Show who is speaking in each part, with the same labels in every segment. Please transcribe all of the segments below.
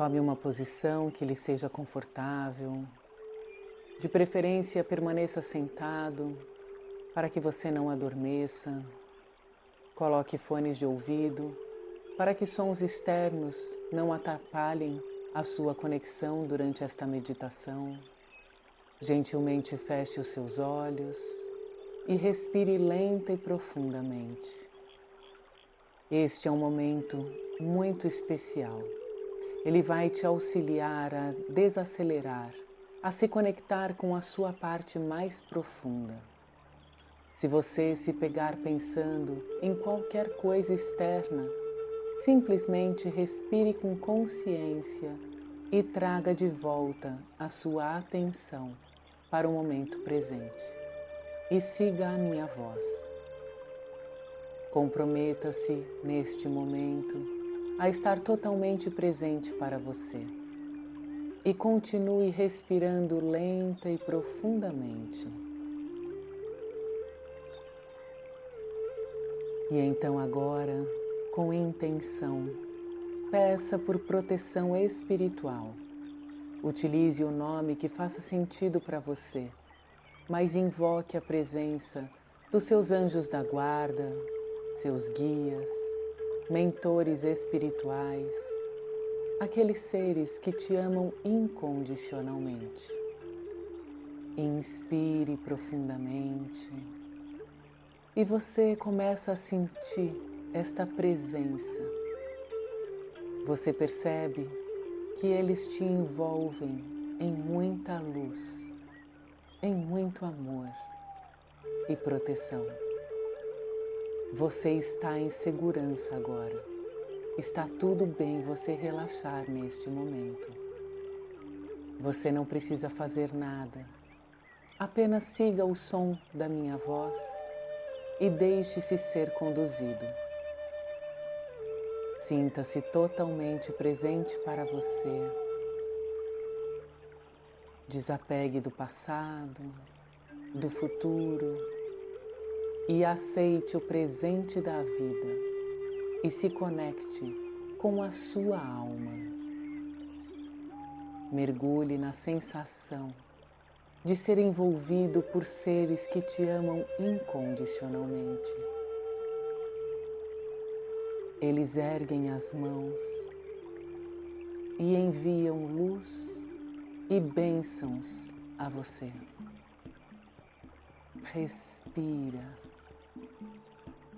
Speaker 1: Tome uma posição que lhe seja confortável. De preferência, permaneça sentado para que você não adormeça. Coloque fones de ouvido para que sons externos não atrapalhem a sua conexão durante esta meditação. Gentilmente feche os seus olhos e respire lenta e profundamente. Este é um momento muito especial. Ele vai te auxiliar a desacelerar, a se conectar com a sua parte mais profunda. Se você se pegar pensando em qualquer coisa externa, simplesmente respire com consciência e traga de volta a sua atenção para o momento presente e siga a minha voz. Comprometa-se neste momento a estar totalmente presente para você e continue respirando lenta e profundamente. E então, agora, com intenção, peça por proteção espiritual Utilize o nome que faça sentido para você, mas invoque a presença dos seus anjos da guarda, seus guias, mentores espirituais, aqueles seres que te amam incondicionalmente. Inspire profundamente e você começa a sentir esta presença. Você percebe que eles te envolvem em muita luz, em muito amor e proteção. Você está em segurança agora. Está tudo bem você relaxar neste momento. Você não precisa fazer nada. Apenas siga o som da minha voz e deixe-se ser conduzido. Sinta-se totalmente presente para você. Desapegue do passado, do futuro e aceite o presente da vida e se conecte com a sua alma. Mergulhe na sensação de ser envolvido por seres que te amam incondicionalmente. Eles erguem as mãos e enviam luz e bênçãos a você. Respira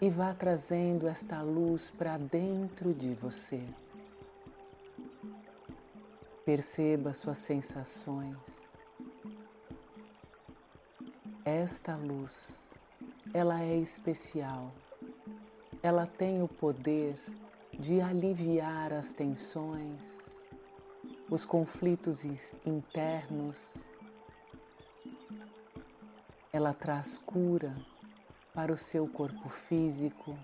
Speaker 1: e vá trazendo esta luz para dentro de você. Perceba suas sensações. Esta luz, ela é especial ela tem o poder de aliviar as tensões, os conflitos internos. Ela traz cura para o seu corpo físico,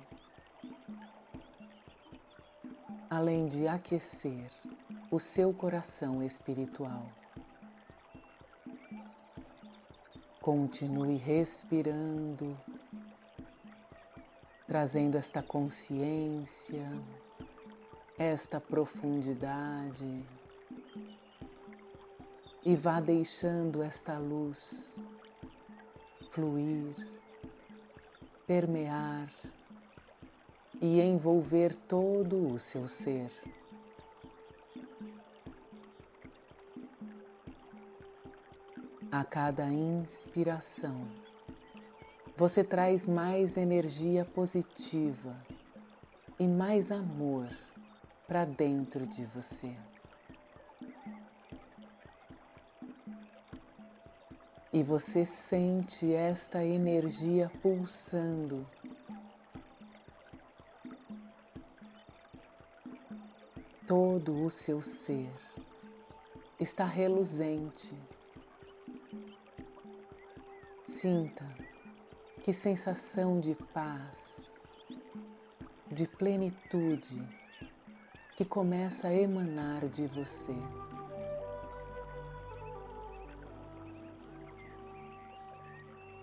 Speaker 1: além de aquecer o seu coração espiritual. Continue respirando trazendo esta consciência, esta profundidade e vá deixando esta luz fluir, permear e envolver todo o seu ser. A cada inspiração, você traz mais energia positiva e mais amor para dentro de você. E você sente esta energia pulsando. Todo o seu ser está reluzente. Sinta que sensação de paz, de plenitude que começa a emanar de você.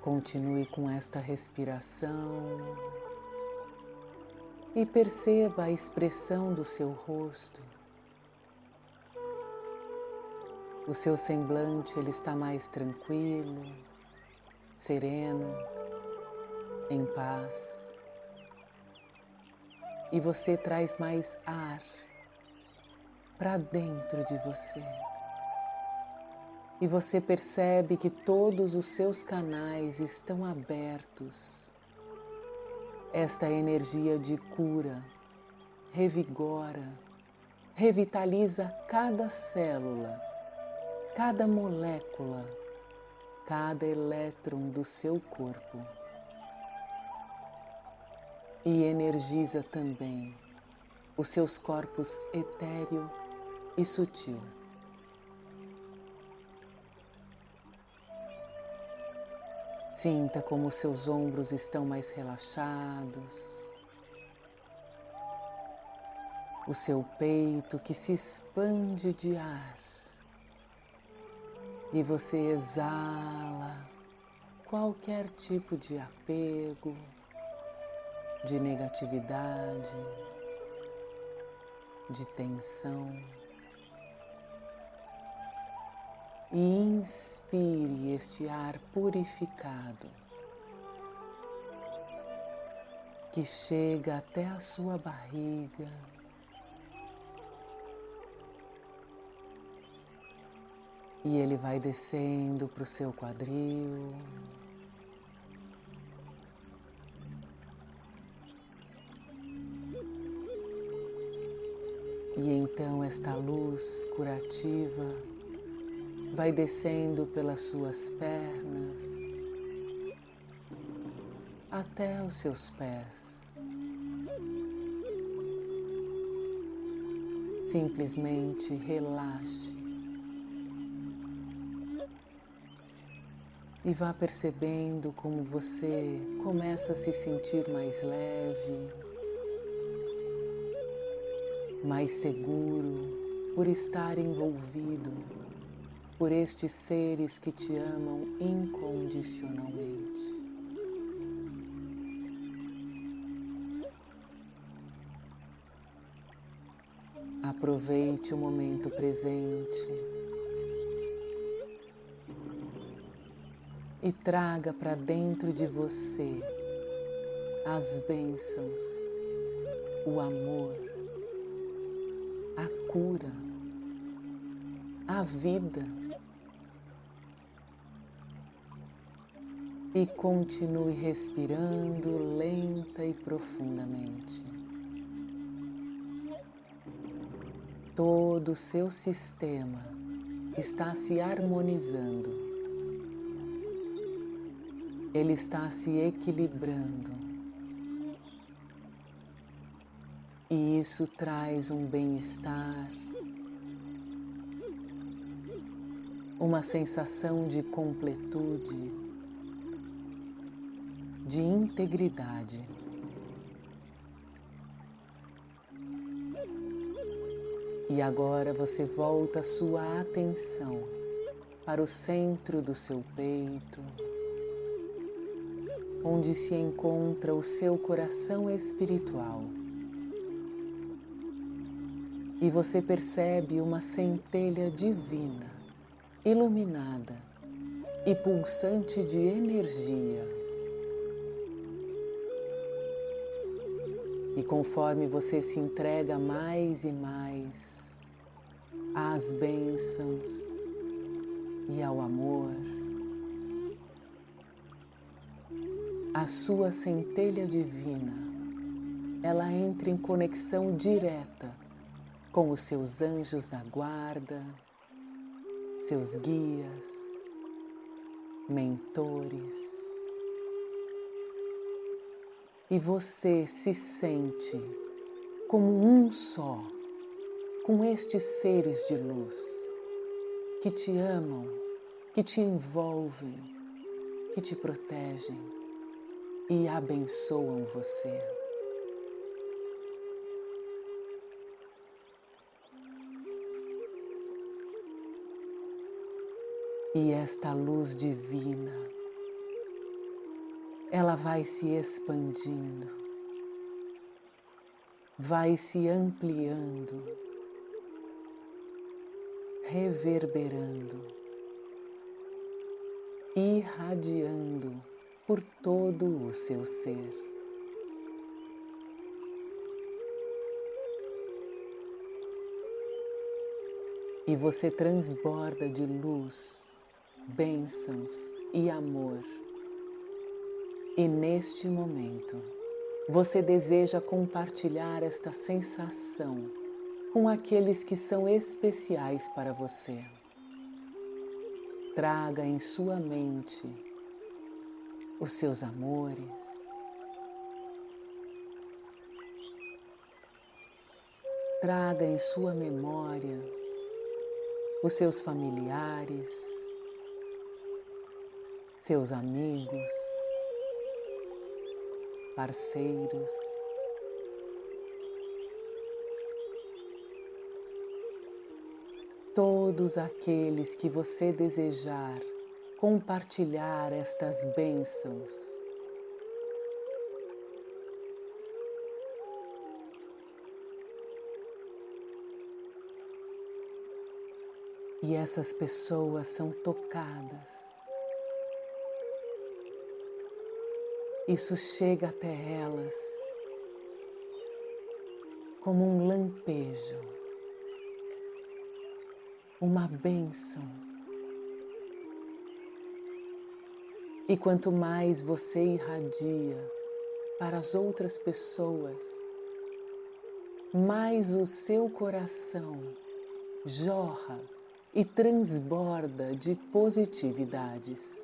Speaker 1: Continue com esta respiração e perceba a expressão do seu rosto O seu semblante ele está mais tranquilo, sereno, em paz. E você traz mais ar para dentro de você. E você percebe que todos os seus canais estão abertos. Esta energia de cura revigora, revitaliza cada célula cada molécula, cada elétron do seu corpo e energiza também os seus corpos etéreo e sutil. Sinta como seus ombros estão mais relaxados, o seu peito que se expande de ar e você exala qualquer tipo de apego, de negatividade, de tensão. E inspire este ar purificado que chega até a sua barriga E ele vai descendo para o seu quadril. E então esta luz curativa vai descendo pelas suas pernas até os seus pés. Simplesmente relaxe e vá percebendo como você começa a se sentir mais leve, mais seguro por estar envolvido por estes seres que te amam incondicionalmente. Aproveite o momento presente e traga para dentro de você as bênçãos, o amor, a cura, a vida. E continue respirando lenta e profundamente. Todo o seu sistema está se harmonizando ele está se equilibrando. E isso traz um bem-estar, uma sensação de completude, de integridade. E agora você volta sua atenção para o centro do seu peito onde se encontra o seu coração espiritual. E você percebe uma centelha divina, iluminada e pulsante de energia. E conforme você se entrega mais e mais às bênçãos e ao amor, a sua centelha divina, ela entra em conexão direta com os seus anjos da guarda, seus guias, mentores. E você se sente como um só com estes seres de luz que te amam, que te envolvem, que te protegem e abençoam você. E esta luz divina, ela vai se expandindo, vai se ampliando, reverberando, irradiando por todo o seu ser. E você transborda de luz, bênçãos e amor. E neste momento, você deseja compartilhar esta sensação com aqueles que são especiais para você. Traga em sua mente os seus amores, traga em sua memória os seus familiares, seus amigos, parceiros. Todos aqueles que você desejar compartilhar estas bênçãos. E essas pessoas são tocadas Isso chega até elas como um lampejo, uma bênção. E quanto mais você irradia para as outras pessoas, mais o seu coração jorra e transborda de positividades.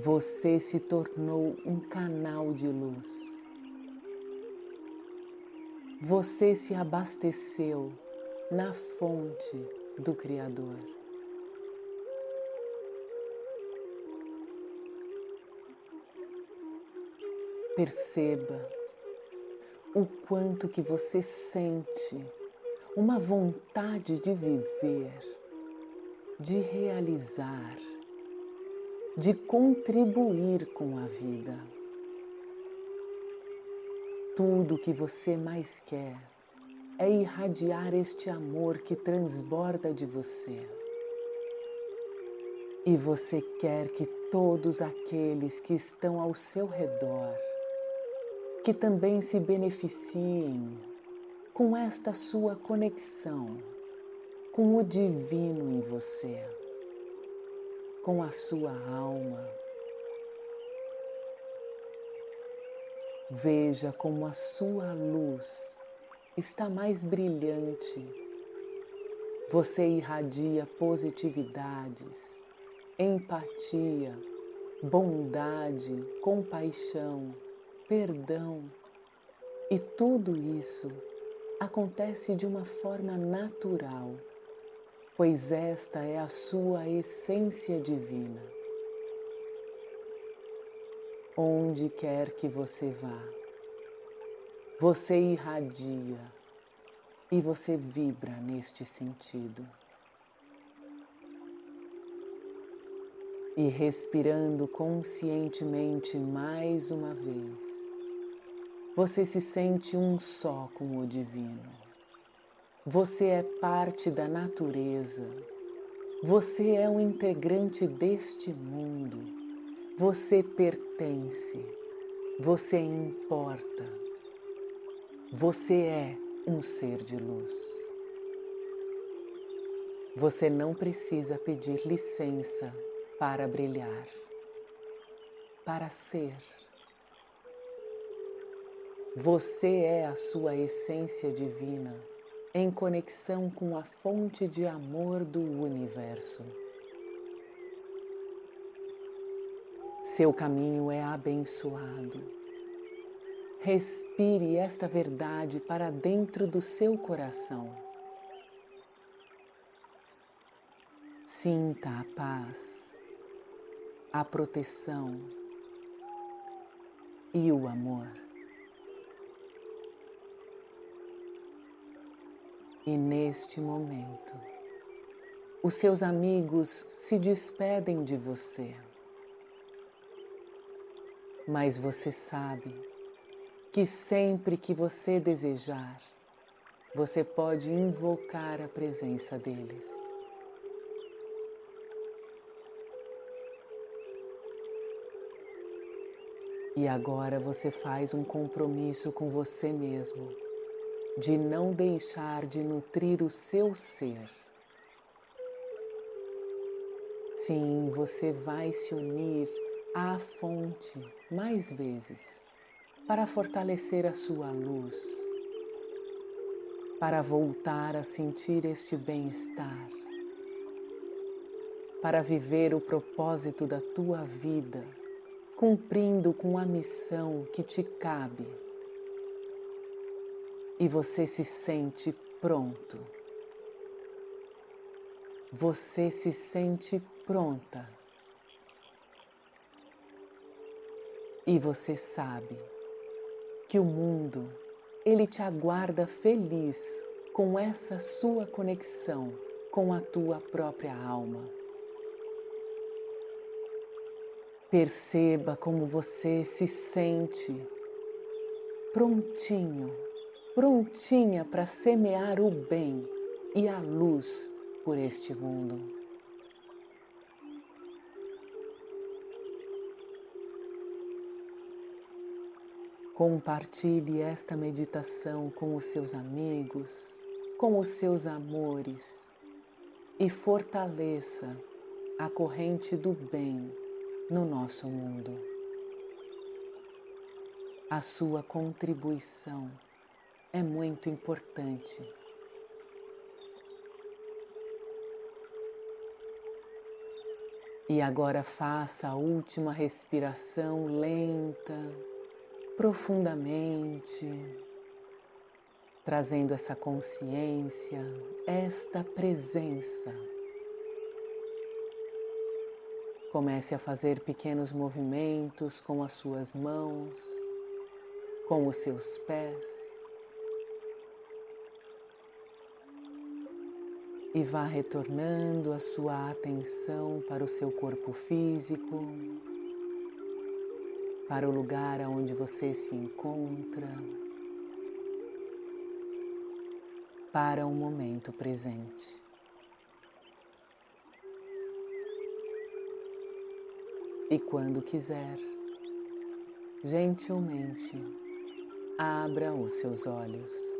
Speaker 1: Você se tornou um canal de luz. Você se abasteceu na fonte do Criador. Perceba o quanto que você sente uma vontade de viver, de realizar de contribuir com a vida. Tudo o que você mais quer é irradiar este amor que transborda de você. E você quer que todos aqueles que estão ao seu redor, que também se beneficiem com esta sua conexão com o divino em você com a sua alma. Veja como a sua luz está mais brilhante. Você irradia positividades, empatia, bondade, compaixão, perdão. E tudo isso acontece de uma forma natural pois esta é a sua essência divina. Onde quer que você vá, você irradia e você vibra neste sentido. E respirando conscientemente mais uma vez, você se sente um só com o Divino. Você é parte da natureza. Você é um integrante deste mundo. Você pertence. Você importa. Você é um ser de luz. Você não precisa pedir licença para brilhar, para ser. Você é a sua essência divina em conexão com a fonte de amor do universo. Seu caminho é abençoado. Respire esta verdade para dentro do seu coração. Sinta a paz, a proteção e o amor. E neste momento, os seus amigos se despedem de você. Mas você sabe que sempre que você desejar, você pode invocar a presença deles. E agora você faz um compromisso com você mesmo de não deixar de nutrir o seu ser. Sim, você vai se unir à fonte mais vezes para fortalecer a sua luz, para voltar a sentir este bem-estar, para viver o propósito da tua vida, cumprindo com a missão que te cabe. E você se sente pronto. Você se sente pronta. E você sabe que o mundo ele te aguarda feliz com essa sua conexão com a tua própria alma. Perceba como você se sente prontinho, prontinha para semear o bem e a luz por este mundo. Compartilhe esta meditação com os seus amigos, com os seus amores e fortaleça a corrente do bem no nosso mundo. A sua contribuição é muito importante. E agora faça a última respiração lenta profundamente, trazendo essa consciência, esta presença. Comece a fazer pequenos movimentos com as suas mãos, com os seus pés. E vá retornando a sua atenção para o seu corpo físico, para o lugar onde você se encontra, para o momento presente. E quando quiser, gentilmente, abra os seus olhos.